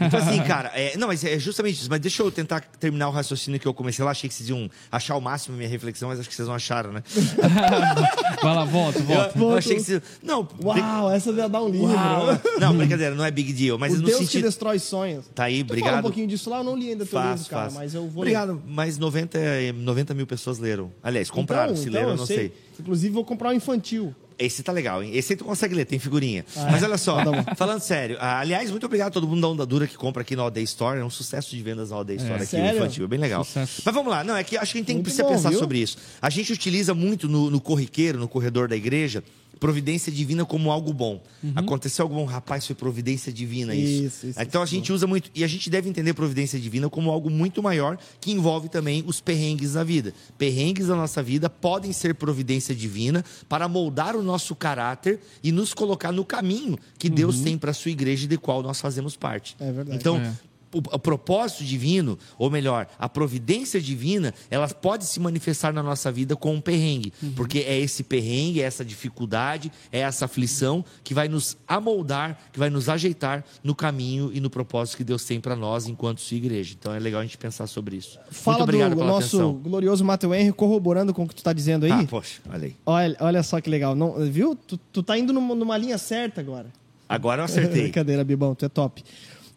Então, assim, cara, é, não, mas é justamente isso. Mas deixa eu tentar terminar o raciocínio que eu comecei lá. Achei que vocês iam achar o máximo a minha reflexão, mas acho que vocês não acharam, né? Vai lá, volta, volta. Eu, eu achei que vocês. Não, Uau, essa ia dar um livro. Uau. Não, brincadeira, não é big deal. Mas o no Deus sentido... que destrói sonhos. Tá aí, tu obrigado. Fala um pouquinho disso lá, eu não li ainda teu faz, livro, cara, faz. mas eu vou Obrigado, ler. mas 90, 90 mil pessoas leram. Aliás, compraram, então, se então, leram, eu não sei. sei. Inclusive, vou comprar o um infantil. Esse tá legal, hein? Esse aí tu consegue ler, tem figurinha. Ah, Mas olha só, tá falando sério. Ah, aliás, muito obrigado a todo mundo da Onda Dura que compra aqui no All Day Store. É um sucesso de vendas no All Day Store é, aqui, sério? infantil. É bem legal. Sucesso. Mas vamos lá. Não, é que acho que a gente tem, precisa bom, pensar viu? sobre isso. A gente utiliza muito no, no corriqueiro, no corredor da igreja, providência divina como algo bom. Uhum. Aconteceu algo bom, rapaz, foi providência divina isso. isso, isso então a gente usa muito. E a gente deve entender providência divina como algo muito maior que envolve também os perrengues da vida. Perrengues da nossa vida podem ser providência divina para moldar o nosso caráter e nos colocar no caminho que uhum. Deus tem para a sua igreja e de qual nós fazemos parte. É verdade. Então, é o, propósito divino, ou melhor, a providência divina, ela pode se manifestar na nossa vida com um perrengue. Uhum. Porque é esse perrengue, é essa dificuldade, é essa aflição que vai nos amoldar, que vai nos ajeitar no caminho e no propósito que Deus tem para nós enquanto sua igreja. Então é legal a gente pensar sobre isso. Fala Muito obrigado do nosso atenção. glorioso Mateu Henry corroborando com o que tu está dizendo aí. Ah, poxa, olha aí. Olha, olha só que legal. Não, viu? Tu, tu tá indo numa, numa linha certa agora. Agora eu acertei. Brincadeira, Bibão, tu é top.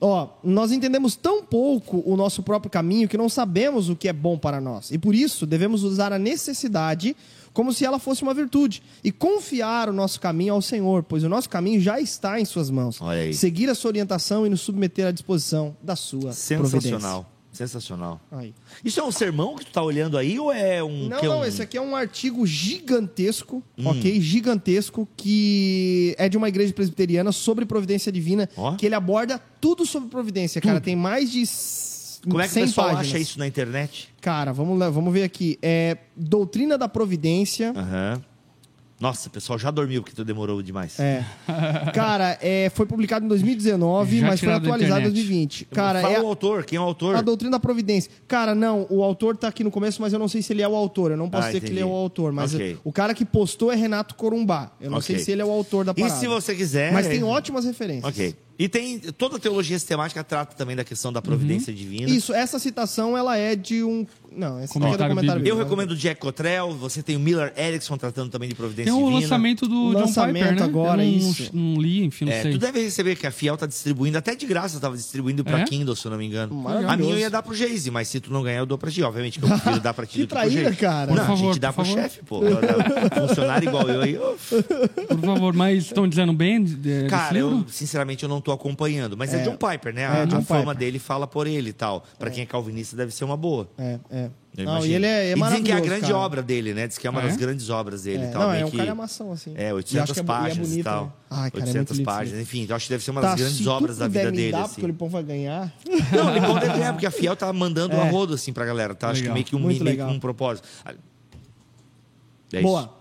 Ó, nós entendemos tão pouco o nosso próprio caminho que não sabemos o que é bom para nós. E por isso devemos usar a necessidade como se ela fosse uma virtude e confiar o nosso caminho ao Senhor, pois o nosso caminho já está em suas mãos. Seguir a sua orientação e nos submeter à disposição da sua Sensacional. Providência. Sensacional. Aí. Isso é um sermão que tu tá olhando aí ou é um. Não, é não, um... esse aqui é um artigo gigantesco, hum. ok? Gigantesco, que é de uma igreja presbiteriana sobre providência divina, oh. que ele aborda tudo sobre providência, tudo. cara. Tem mais de. Como é que o pessoal páginas. acha isso na internet? Cara, vamos, lá, vamos ver aqui. É Doutrina da Providência. Aham. Uhum nossa, pessoal já dormiu porque tu demorou demais. É. Cara, é, foi publicado em 2019, já mas foi atualizado em 2020. Cara, Fala é o autor, quem é o autor? A Doutrina da Providência. Cara, não, o autor tá aqui no começo, mas eu não sei se ele é o autor. Eu não posso ah, dizer entendi. que ele é o autor, mas okay. o cara que postou é Renato Corumbá. Eu não okay. sei se ele é o autor da parada. E se você quiser... Mas tem ótimas referências. Ok. E tem toda a teologia sistemática trata também da questão da providência uhum. divina. Isso, essa citação ela é de um não, esse comentário é comentário Eu recomendo o Jack Cottrell, você tem o Miller Erickson tratando também de providência divina. Tem o lançamento do o John lançamento Piper, né? agora, Eu não, isso. Não li, enfim, não é, sei. Tu deve receber que a Fiel tá distribuindo, até de graça estava distribuindo para é? Kindle, se eu não me engano. A minha eu ia dar pro Geise, mas se tu não ganhar, eu dou pra ti. Obviamente que eu prefiro dar pra ti que do que traíra, pro cara. Não, favor, a gente dá pro chefe, pô. Funcionário igual eu aí. Por favor, mas estão dizendo bem Cara, eu, sinceramente, eu não tô acompanhando. Mas é, É. John Piper, né? É, A, John a fama Piper. dele fala por ele e tal. Pra quem é calvinista, deve ser uma boa. É, é. Eu Não, imagino. e ele é, é e dizem que é a grande cara. obra dele, né? Diz que é uma Ah, é? das grandes obras dele É, e tal. não, é um que- calhamação, assim. É, E acho 800 que é bo- e é páginas e, bonito, tal. né? Ai, cara, é 800 muito lindo páginas, enfim. Eu acho que deve ser uma Tá, das grandes obras da vida me dele. dar, assim. porque o Lipão vai ganhar. Não, o Lipão deve ganhar, porque a Fiel tá mandando É. um rodo assim pra galera, tá? Acho que meio que um, meio que um propósito. É isso. Boa.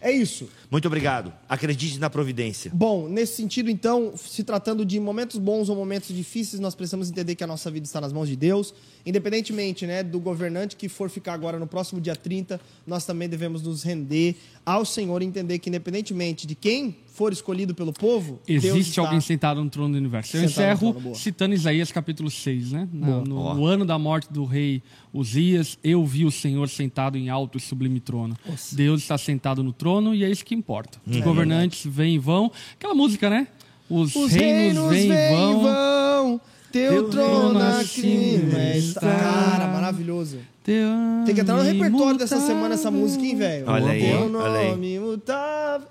É isso. Muito obrigado. Acredite na providência. Bom, nesse sentido, então, se tratando de momentos bons ou momentos difíceis, nós precisamos entender que a nossa vida está nas mãos de Deus. Independentemente né, do governante que for ficar agora no próximo dia 30, nós também devemos nos render ao Senhor e entender que, independentemente de quem for escolhido pelo povo, Deus Existe está... alguém sentado no trono do universo. Eu encerro trono, citando Isaías capítulo 6, né? No, no ano da morte do rei Uzias, eu vi o Senhor sentado em alto e sublime trono. Deus está sentado no trono e é isso que importa. Os governantes vêm e vão. Aquela música, né? Os, Os reinos, vêm e vão. vão, teu Teu trono acima acima está. Cara, maravilhoso. Teu Tem que entrar no repertório dessa imutável. semana essa música, hein, velho? Olha aí, Teu olha aí. nome imutável.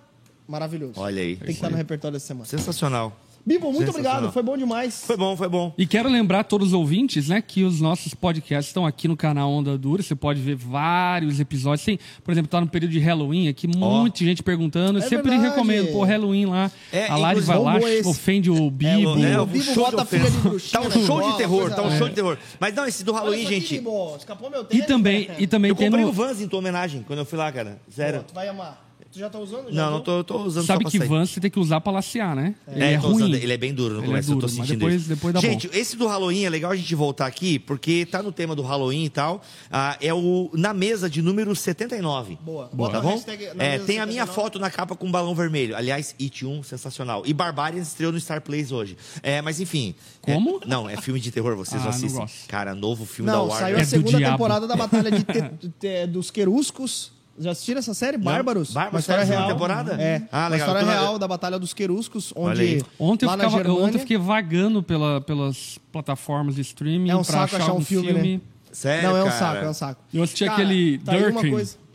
Maravilhoso. Olha aí. Tem que estar no repertório dessa semana. Sensacional. Bibo, muito obrigado. Foi bom demais. Foi bom, foi bom. E quero lembrar a todos os ouvintes, né, que os nossos podcasts estão aqui no canal Onda Dura. Você pode ver vários episódios. Tem, por exemplo, tá no período de Halloween aqui, muita gente perguntando. Eu É sempre verdade. recomendo, pô, Halloween lá. É, a Lari vai lá, esse- ofende o Bibo. É, o o Bibo show bota de a filha de bruxinha Tá um show de terror, tá um É. show de terror. Mas não, esse do Halloween, gente. Bibo. Escapou meu E tênis, também, né? e também Eu tem comprei no... o Vans em tua homenagem quando eu fui lá, cara. Sério. Pô, tu vai amar. Tu já tá usando? Já Não, não tô, tô usando Sabe só que. Vans você tem que usar pra lacear, né? Ele É, é, tô ruim. usando- ele é bem duro no Ele é começo, eu tô duro, mas sentindo depois- isso. depois dá gente, esse do Halloween é legal a gente voltar aqui, porque tá no tema do Halloween e tal. Ah, é o Na Mesa de número 79. Boa. Tá Bota a bom? hashtag É, tem a minha 79. foto na capa com um balão vermelho. Aliás, It 1, sensacional. E Barbarians estreou no Star Plays hoje. É, mas enfim. Como? É- não, é filme de terror, vocês Ah, assistem. Cara, novo filme Não, da saiu Warner. a É segunda temporada da Batalha de te- te- dos Queruscos. Já assistiram essa série? Bárbaros? Bárbaros, Uma história real. temporada? É. Ah, uma legal. história tô- real da Batalha dos Queruscos, onde Ontem eu, ficava, Germânia... ontem eu fiquei vagando pela, pelas plataformas de streaming É um pra saco achar achar um um filme, filme. né? Sério, Não, é um cara? saco, é um saco. Eu assisti Cara, aquele tá aí uma Durkin. coisa- Dirk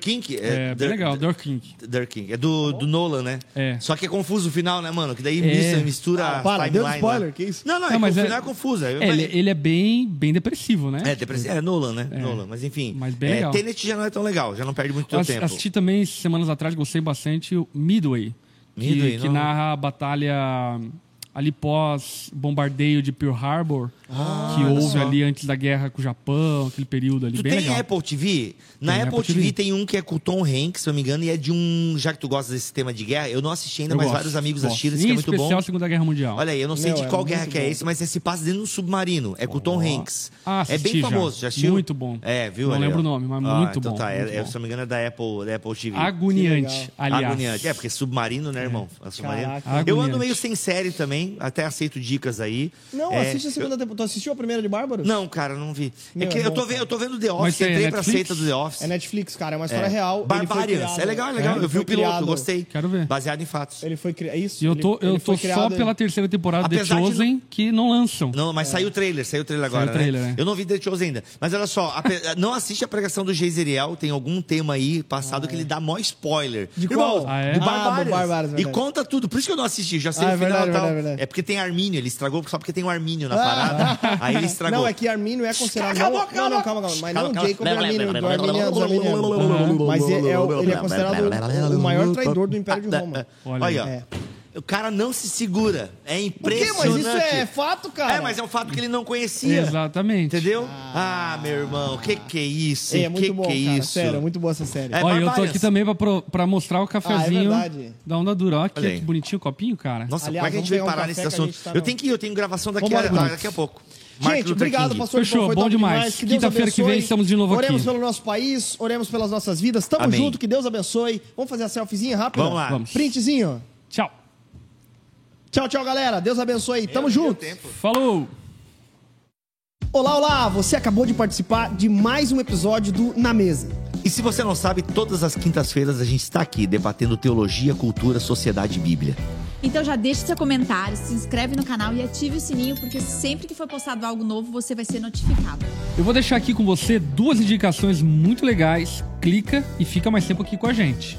King? É, bem Dir- legal, Durkin. Dirk King. É do, do Nolan, né? É. Só que é confuso o final, né, mano? Que daí É. mistura, Ah, para, deu timeline spoiler, lá. que isso? Não, não, é Não, que mas o é- final é confuso. É, É, ele, ele é bem, bem depressivo, né? é, depress- é Nolan, né? Nolan. Mas enfim. Mas bem é, legal. Tenet já não é tão legal, já não perde muito ass- tempo. assisti também semanas atrás, gostei bastante, o Midway. que- Midway, que, não. narra a batalha ali pós bombardeio de Pearl Harbor, Ah, que houve ali antes da guerra com o Japão, aquele período ali, Tu bem tem legal. Apple TV? Na Tem Apple, Apple TV, TV. tem um que é com o Tom Hanks, se eu não me engano, e é de um. Já que tu gosta desse tema de guerra, eu não assisti ainda, Eu mas gosto, vários amigos gosto. assistiram, isso que é muito especial bom. a Segunda Guerra Mundial. Olha aí, eu não sei Meu, de é qual guerra muito que é bom. esse, mas se passa dentro de um submarino. É com o Tom Hanks. Ah, é bem já. famoso, já assistiu? Muito bom. É, viu? Não aí, lembro ó. o nome, mas Ah, muito então bom, Tá, é, muito é, bom. se não me engano, é da Apple, da Apple TV. Agoniante, aliás. Agoniante. É, porque submarino, né, irmão? É submarino. Eu ando meio sem série também, até aceito dicas aí. Não, É, assiste a segunda temporada. Tu assistiu a primeira de Bárbaros? Não, cara, não vi. Meu, é que é eu, bom, tô vendo, eu tô vendo The Office, tem entrei pra Netflix? seita do The Office. É Netflix, cara. É uma história É. real. Ele foi Barbarians. criado- É legal, é legal. Eu vi o piloto, criado- gostei. Quero ver. Baseado em fatos. Ele foi criado. Isso. E eu ele- tô, eu ele tô foi só pela terceira temporada de The Apesar de Chosen, que não lançam. Não, mas saiu o trailer, saiu o trailer agora, Saiu o trailer, né? né? Eu não vi The Chosen ainda. Mas olha só, não assiste a pregação do Geiseriel, tem algum tema aí passado que ele dá mó spoiler. De qual? Ah, é? Do Ah, e conta tudo. Por isso que eu não assisti, já sei Ah, o é final e tal. Verdade. É porque tem Armínio, ele estragou só porque tem um Armínio na Ah. parada. aí ele estragou. Não, é que Armínio é considerado. Cala a não, não, calma, calma. Mas Cala- não Jacob Armínio, do Arminiano, Arminianos. Mas é, é o- ele é considerado o maior traidor do Império de Roma. Olha Olha, aí. ó. É. O cara não se segura. É Por quê? impressionante. Mas isso é fato, cara. É, mas é um fato que ele não conhecia. Exatamente. Entendeu? Ah, meu irmão, que que é isso? É, hein? é muito que bom, que é cara. isso? Sério, é muito boa essa série. É, Olha, eu tô aqui também pra, pro- pra mostrar o cafezinho Ah, é verdade. da Onda Dura. Olha aqui, Olha aí. que bonitinho o copinho, cara. Nossa, Aliás, como é que a vamos gente veio pegar um parar café nesse que a assunto? gente tá Eu no- tenho que ir, eu tenho gravação daqui, Vambora, a, Bruno. daqui a pouco. Martin Gente, Luther obrigado, King. pastor. Fechou, foi bom top demais. Que Deus Quinta-feira que vem estamos de novo aqui. Oremos pelo nosso país, oremos pelas nossas vidas. Tamo Amém. junto, que Deus abençoe. Vamos fazer a selfiezinha rápida? Vamos lá. Vamos. Printzinho. Tchau. Tchau, tchau, galera. Deus abençoe. Tamo Meu junto. tempo. Falou! Olá, olá. Você acabou de participar de mais um episódio do Na Mesa. E se você não sabe, todas as quintas-feiras a gente está aqui debatendo teologia, cultura, sociedade e Bíblia. Então já deixe seu comentário, se inscreve no canal e ative o sininho, porque sempre que for postado algo novo, você vai ser notificado. Eu vou deixar aqui com você duas indicações muito legais. Clica e fica mais tempo aqui com a gente.